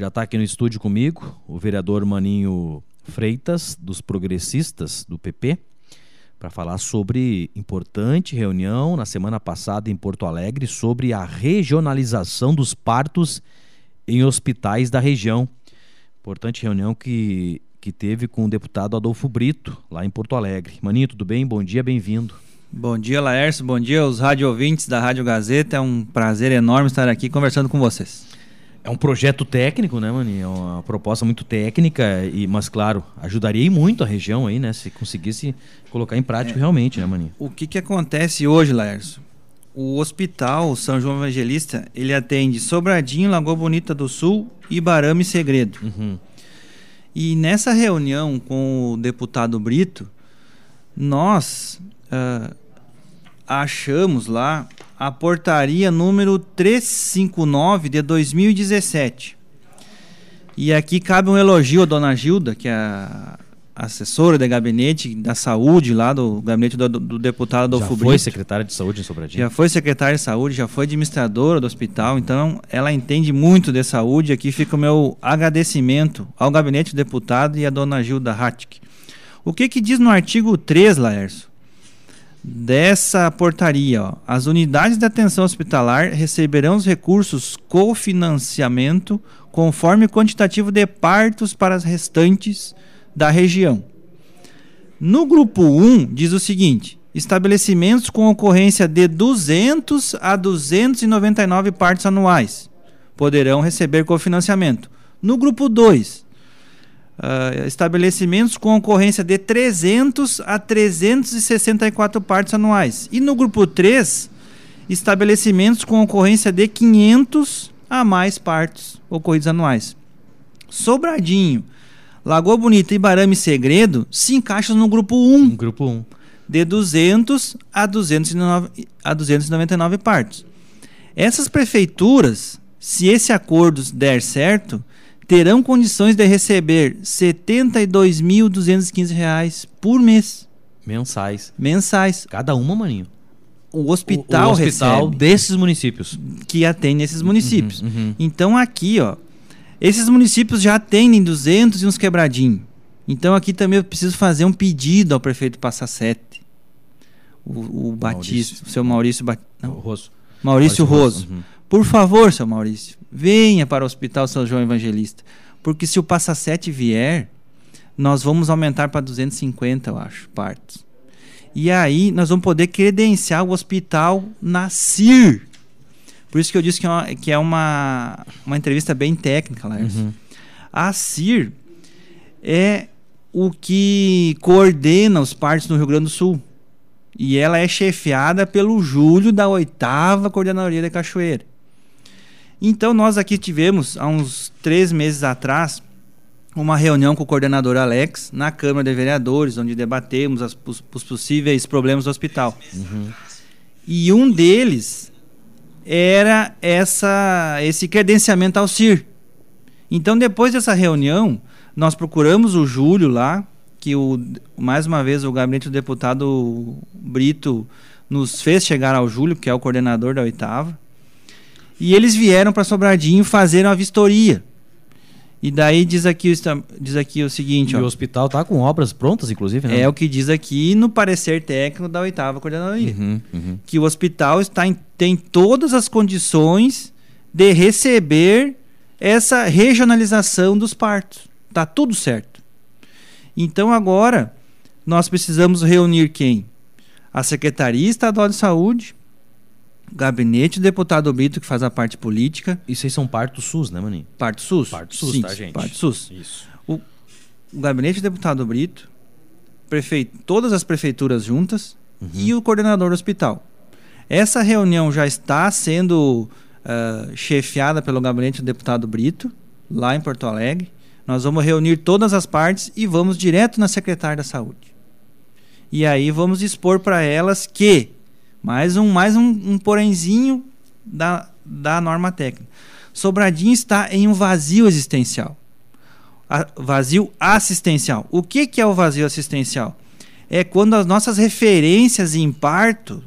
Já está aqui no estúdio comigo o vereador Maninho Freitas, dos Progressistas do PP, para falar sobre importante reunião na semana passada em Porto Alegre sobre a regionalização dos partos em hospitais da região. Importante reunião que, que teve com o deputado Adolfo Brito, lá em Porto Alegre. Maninho, tudo bem? Bom dia, bem-vindo. Bom dia, Laércio. Bom dia aos rádio ouvintes da Rádio Gazeta. É um prazer enorme estar aqui conversando com vocês. É um projeto técnico, né, Mani? É uma proposta muito técnica, e, mas claro, ajudaria muito a região aí, né? Se conseguisse colocar em prática é. realmente, né, Mani? O que, que acontece hoje, Laércio? O hospital São João Evangelista, ele atende Sobradinho, Lagoa Bonita do Sul, e Segredo. Uhum. E nessa reunião com o deputado Brito, nós uh, achamos lá a portaria número 359 de 2017. E aqui cabe um elogio à dona Gilda, que é a assessora de gabinete da saúde lá do gabinete do, do deputado Adolfo Já foi secretária de saúde em Sobradinho? Já foi secretária de saúde, já foi administradora do hospital, então ela entende muito de saúde. Aqui fica o meu agradecimento ao gabinete do deputado e à dona Gilda Hattick. O que que diz no artigo 3, Laércio? Dessa portaria, ó, as unidades de atenção hospitalar receberão os recursos cofinanciamento conforme o quantitativo de partos para as restantes da região. No grupo 1 diz o seguinte: estabelecimentos com ocorrência de 200 a 299 partos anuais poderão receber cofinanciamento. No grupo 2, uh, estabelecimentos com ocorrência de 300 a 364 partes anuais. E no grupo 3, estabelecimentos com ocorrência de 500 a mais partes ocorridos anuais. Sobradinho, Lagoa Bonita, e Segredo se encaixam no grupo 1. Grupo 1. De 200 a, 209, a 299 partes. Essas prefeituras, se esse acordo der certo, terão condições de receber R$ 72.215 por mês. Mensais. Mensais. Cada uma, maninho. O hospital, o, o hospital recebe, desses municípios. Que atende esses municípios. Uhum, uhum. Então aqui, ó, esses municípios já atendem 200 e uns quebradinhos. Então aqui também eu preciso fazer um pedido ao prefeito Passa Sete. O, o Batista, o seu Maurício Batista. Maurício, Maurício Roso. Uhum. Por favor, seu Maurício, venha para o Hospital São João Evangelista. Porque se o Passa 7 vier, nós vamos aumentar para 250, eu acho, partos. E aí nós vamos poder credenciar o hospital na CIR. Por isso que eu disse que é uma, que é uma, uma entrevista bem técnica, Lars. Uhum. A CIR é o que coordena os partos no Rio Grande do Sul. E ela é chefiada pelo Júlio da oitava Coordenadoria da Cachoeira. Então, nós aqui tivemos, há uns três meses atrás, uma reunião com o coordenador Alex na Câmara de Vereadores, onde debatemos as, os, os possíveis problemas do hospital. Uhum. E um deles era essa, esse credenciamento ao CIR. Então, depois dessa reunião, nós procuramos o Júlio lá, que o, mais uma vez o gabinete do deputado Brito nos fez chegar ao Júlio, que é o coordenador da oitava. E eles vieram para Sobradinho fazer uma vistoria. E daí diz aqui, diz aqui o seguinte. E ó, o hospital está com obras prontas, inclusive, né? É o que diz aqui no parecer técnico da oitava coordenadoria. Uhum, uhum. Que o hospital está em, tem todas as condições de receber essa regionalização dos partos. Tá tudo certo. Então agora nós precisamos reunir quem? A Secretaria Estadual de Saúde, gabinete do deputado Brito, que faz a parte política. Isso aí são parto SUS, né, Maninho? Parto SUS. Parto SUS, Sim, tá, gente? Parto SUS. Isso. O, o gabinete do deputado Brito, prefeito, todas as prefeituras juntas uhum. e o coordenador do hospital. Essa reunião já está sendo uh, chefiada pelo gabinete do deputado Brito, lá em Porto Alegre. Nós vamos reunir todas as partes e vamos direto na secretária da saúde. E aí vamos expor para elas que mais um, mais um, um porémzinho da, da norma técnica. Sobradinho está em um vazio existencial. A, vazio assistencial. O que, que é o vazio assistencial? É quando as nossas referências em parto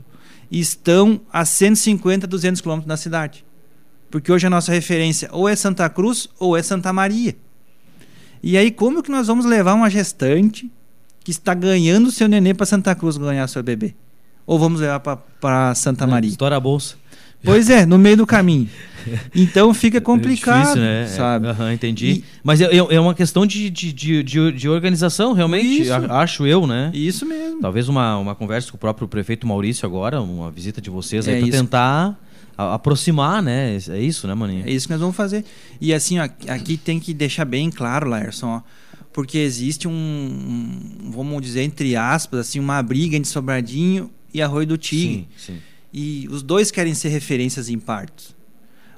estão a 150, 200 quilômetros da cidade. Porque hoje a nossa referência ou é Santa Cruz ou é Santa Maria. E aí, como que nós vamos levar uma gestante que está ganhando seu nenê para Santa Cruz ganhar seu bebê? Ou vamos levar para Santa Maria? História a bolsa. Pois é, no meio do caminho. Então fica complicado, é difícil, né? sabe? Uhum, entendi. E, Mas é, é, uma questão de, de, de, de organização, realmente, isso, acho eu, né? Isso mesmo. Talvez uma, uma conversa com o próprio prefeito Maurício agora, uma visita de vocês aí é para tentar aproximar, né? É isso, né, Maninho? É isso que nós vamos fazer. E assim, ó, aqui tem que deixar bem claro, Larson, ó, porque existe um, um, vamos dizer, entre aspas, assim, uma briga entre Sobradinho e Arroio do Tigre. Sim, sim. E os dois querem ser referências em partos.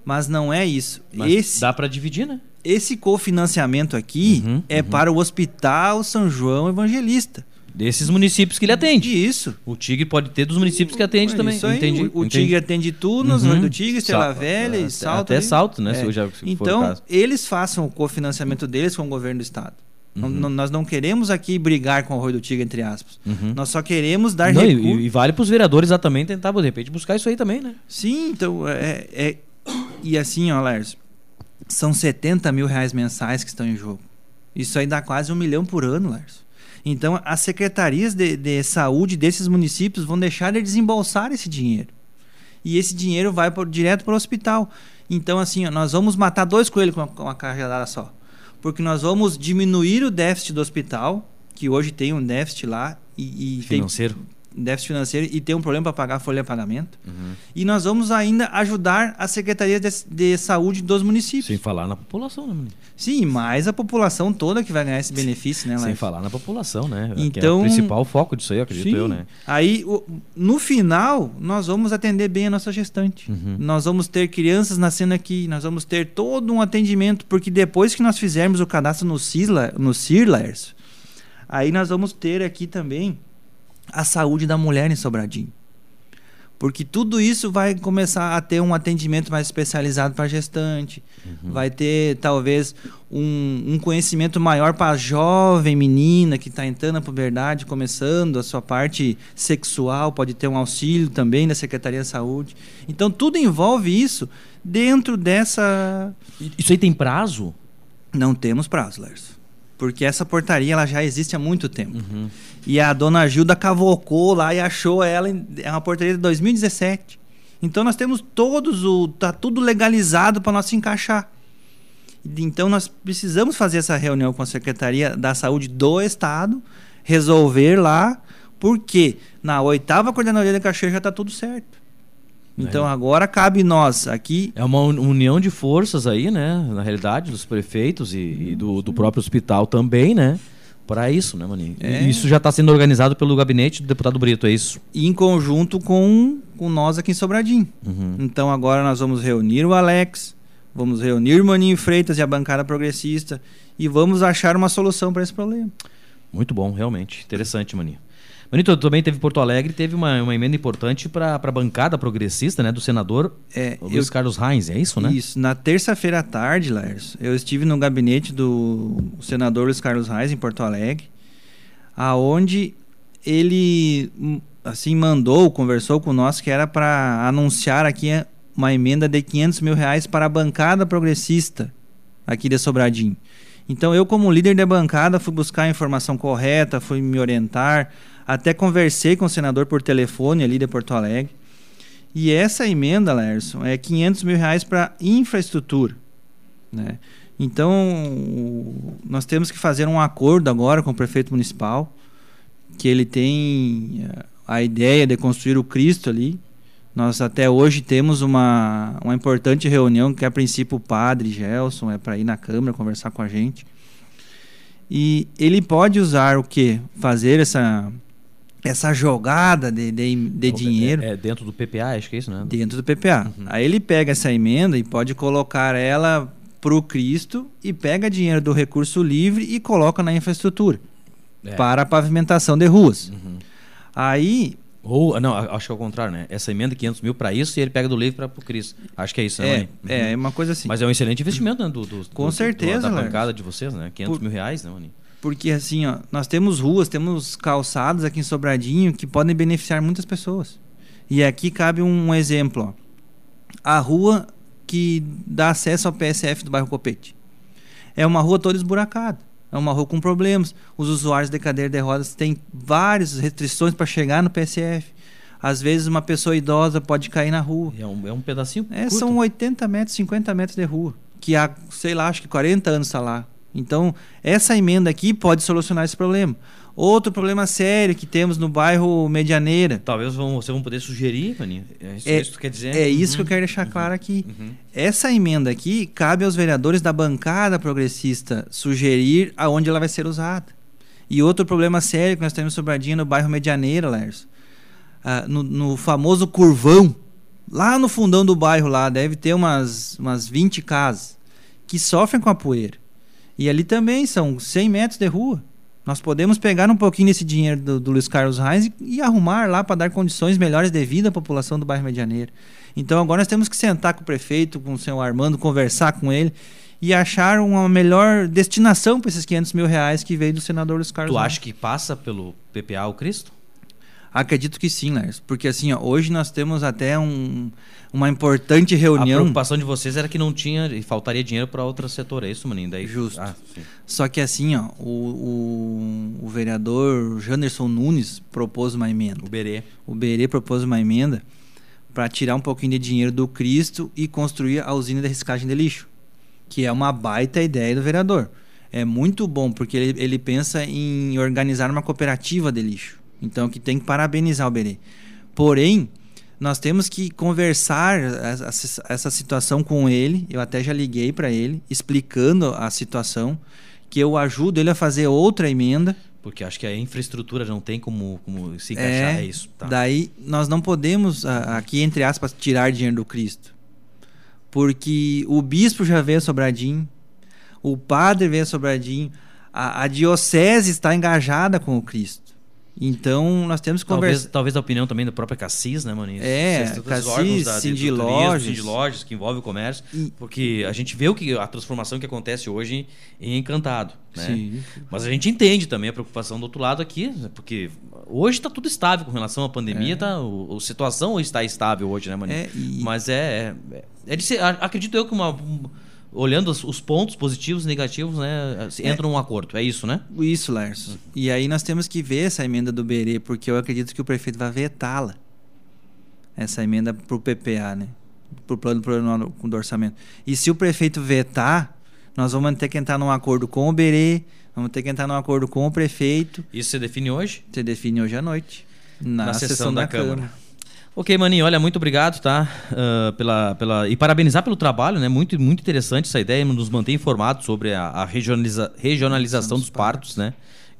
Mas não é isso. Mas esse, dá para dividir, né? Esse cofinanciamento aqui uhum, é uhum. para o Hospital São João Evangelista. Desses municípios que ele atende. Isso. O Tigre pode ter dos municípios que atende é também. Isso aí. Entendi. O, o Tigre atende Tunas, uhum. do Tigre, Estrela Sal Velha e Salto. Até Salto, né? É. Já, então, eles façam o cofinanciamento deles com o governo do Estado. Uhum. Não, nós não queremos aqui brigar com o Arroio do Tigre, entre aspas. Uhum. Nós só queremos dar não. E, e, vale para os vereadores também tentar, de repente, buscar isso aí também, né? Sim, então. É, é... E assim, ó, Lércio, são 70 mil reais mensais que estão em jogo. Isso aí dá quase um milhão por ano, Lércio. Então, as secretarias de, de saúde desses municípios vão deixar de desembolsar esse dinheiro. E esse dinheiro vai por, direto para o hospital. Então, assim, ó, nós vamos matar dois coelhos com uma, com uma carregada só porque nós vamos diminuir o déficit do hospital, que hoje tem um déficit lá e, e financeiro. Tem, déficit financeiro e tem um problema para pagar a folha de pagamento. Uhum. E nós vamos ainda ajudar a Secretaria de, de, Saúde dos municípios. Sem falar na população, né? Sim, mais a população toda que vai ganhar esse benefício, né, Sem falar na população, né? Então, que é o principal foco disso aí, acredito sim. eu, né? Aí, o, no final, nós vamos atender bem a nossa gestante. Uhum. Nós vamos ter crianças nascendo aqui, nós vamos ter todo um atendimento, porque depois que nós fizermos o cadastro no CISLA, no aí nós vamos ter aqui também a saúde da mulher em Sobradinho. Porque tudo isso vai começar a ter um atendimento mais especializado para a gestante, uhum. vai ter talvez um, um conhecimento maior para a jovem menina que está entrando na puberdade, começando a sua parte sexual, pode ter um auxílio também da Secretaria de Saúde. Então tudo envolve isso dentro dessa. Isso aí tem prazo? Não temos prazo, Lércio. Porque essa portaria ela já existe há muito tempo. Uhum. E a dona Gilda cavocou lá e achou ela. É uma portaria de 2017. Então nós temos todos o. tá tudo legalizado para nós se encaixar. Então nós precisamos fazer essa reunião com a Secretaria da Saúde do Estado, resolver lá, porque na oitava coordenadoria da Cachoeira já está tudo certo. Então é. agora cabe nós aqui. É uma união de forças aí, né? Na realidade, dos prefeitos e, e do, do, próprio hospital também, né? Para isso, né, Maninho? É. Isso já está sendo organizado pelo gabinete do deputado Brito, é isso? E em conjunto com, com nós aqui em Sobradinho. Uhum. Então agora nós vamos reunir o Alex, vamos reunir o Maninho Freitas e a bancada progressista e vamos achar uma solução para esse problema. Muito bom, realmente. Interessante, Maninho. Manito, também teve Porto Alegre, teve uma, uma emenda importante para a bancada progressista, né, do senador é, Luiz eu, Carlos Reins, é isso, né? Isso. Na terça-feira à tarde, Lars, eu estive no gabinete do senador Luiz Carlos Reins em Porto Alegre, aonde ele assim mandou, conversou com nós que era para anunciar aqui uma emenda de 500 mil reais para a bancada progressista aqui de Sobradinho. Então eu, como líder da bancada, fui buscar a informação correta, fui me orientar, até conversei com o senador por telefone ali de Porto Alegre. E essa emenda, Lerson, é 500 mil reais para infraestrutura. Né? Então, nós temos que fazer um acordo agora com o prefeito municipal, que ele tem eh, a ideia de construir o Cristo ali. Nós até hoje temos uma, uma importante reunião que a princípio o padre Gelson é para ir na Câmara conversar com a gente. E ele pode usar o que? Fazer essa essa jogada de, de, de dinheiro. É, é, dentro do PPA, acho que é isso, né? Dentro do PPA. Uhum. Aí ele pega essa emenda e pode colocar ela pro Cristo e pega dinheiro do recurso livre e coloca na infraestrutura é. para a pavimentação de ruas. Uhum. Aí. Ou, não, acho que é o contrário, né? Essa emenda 500 mil para isso e ele pega do livre para o Cristo. Acho que é isso, né? É, uhum. é uma coisa assim. Mas é um excelente investimento, né? Do, do Com do, certeza, do, da bancada de vocês, né? 500 Por... mil reais, né, Mani? Porque assim, ó, nós temos ruas, temos calçados aqui em Sobradinho que podem beneficiar muitas pessoas. E aqui cabe um exemplo, ó. A rua que dá acesso ao PSF do bairro Copete. É uma rua toda esburacada. É uma rua com problemas. Os usuários de cadeira de rodas têm várias restrições para chegar no PSF. Às vezes uma pessoa idosa pode cair na rua. É um, é um pedacinho é, São 80 metros, 50 metros de rua. Que há, sei lá, acho que 40 anos está lá. Então, essa emenda aqui pode solucionar esse problema. Outro problema sério que temos no bairro Medianeira. Talvez vão, vocês vão poder sugerir, Maninho. É isso, é, isso que quer dizer? É isso uhum. que eu uhum. quero deixar uhum. claro aqui. Uhum. Essa emenda aqui cabe aos vereadores da bancada progressista sugerir aonde ela vai ser usada. E outro problema sério que nós temos em Sobradinho no bairro Medianeira, Lércio. Ah, no, no, famoso curvão, lá no fundão do bairro lá, deve ter umas, umas 20 casas que sofrem com a poeira. E ali também são 100 metros de rua. Nós podemos pegar um pouquinho desse dinheiro do, do Luiz Carlos Reis e, e arrumar lá para dar condições melhores de vida à população do bairro Medianeiro. Então agora nós temos que sentar com o prefeito, com o senhor Armando, conversar com ele e achar uma melhor destinação para esses 500 mil reais que veio do senador Luiz Carlos Tu acha que passa pelo PPA o Cristo? Acredito que sim, Lars. Porque assim, ó, hoje nós temos até um, uma importante reunião. A preocupação de vocês era que não tinha e faltaria dinheiro para outro setor, é isso, Maninho? Daí... Justo. Ah, Só que assim, ó, o, o, o, vereador Janderson Nunes propôs uma emenda. O Berê. O Berê propôs uma emenda para tirar um pouquinho de dinheiro do Cristo e construir a usina de reciclagem de lixo. Que é uma baita ideia do vereador. É muito bom, porque ele, ele pensa em organizar uma cooperativa de lixo. Então, que tem que parabenizar o Berê. Porém, nós temos que conversar essa, situação com ele. Eu até já liguei para ele, explicando a situação, que eu ajudo ele a fazer outra emenda. Porque acho que a infraestrutura não tem como, como se encaixar, é, é isso. Tá. Daí nós não podemos, aqui entre aspas, tirar dinheiro do Cristo. Porque o bispo já veio a Sobradinho, o padre veio a Sobradinho, a, a diocese está engajada com o Cristo. Então, nós temos que talvez, conversar. Talvez a opinião também da própria Cassis, né, Maninho? É, Cassis, Cindy Lojas. Cindy Lojas, que envolve o comércio. E... Porque a gente vê o que, a transformação que acontece hoje em Encantado. Né? Sim. Mas a gente entende também a preocupação do outro lado aqui, porque hoje está tudo estável com relação à pandemia. É. Tá, a situação está estável hoje, né, Maninho? É, e... Mas é, é, é de ser, acredito eu que uma olhando os, pontos positivos e negativos, né, é. entra num acordo. É isso, né? Isso, Lars. E aí nós temos que ver essa emenda do Berê, porque eu acredito que o prefeito vai vetá-la. Essa emenda para o PPA, né? Para o plano plurianual do orçamento. E se o prefeito vetar, nós vamos ter que entrar num acordo com o Berê, vamos ter que entrar num acordo com o prefeito. Isso você define hoje? Você define hoje à noite. Na, na sessão, sessão, da, da Câmara. Câmara. Ok, Maninho, olha, muito obrigado, tá? Uh, pela, pela, e parabenizar pelo trabalho, né? Muito, muito interessante essa ideia, nos manter informados sobre a, a regionaliza, regionalização dos partos, né?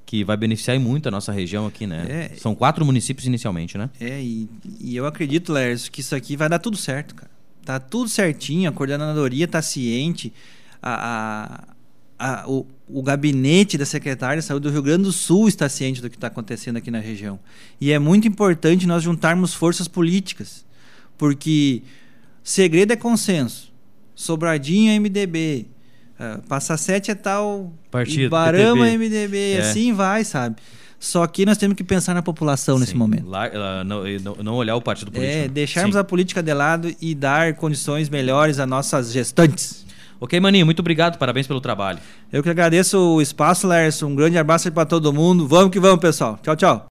Que vai beneficiar muito a nossa região aqui, né? É, São quatro municípios inicialmente, né? É, e, e eu acredito, Lércio, que isso aqui vai dar tudo certo, cara. Tá tudo certinho, a coordenadoria tá ciente, a, a a, o, o gabinete da secretária de saúde do Rio Grande do Sul está ciente do que está acontecendo aqui na região. E é muito importante nós juntarmos forças políticas, porque segredo é consenso. Sobradinho é MDB, uh, Passa Sete é tal, Partido, Barama é MDB, é. assim vai, sabe? Só que nós temos que pensar na população Sim, nesse momento. Lá, não, não, olhar o partido político. É, deixarmos Sim. a política de lado e dar condições melhores às nossas gestantes. Ok, Maninho, muito obrigado, parabéns pelo trabalho. Eu que agradeço o espaço, Lércio. Um grande abraço para todo mundo. Vamos que vamos, pessoal. Tchau, tchau.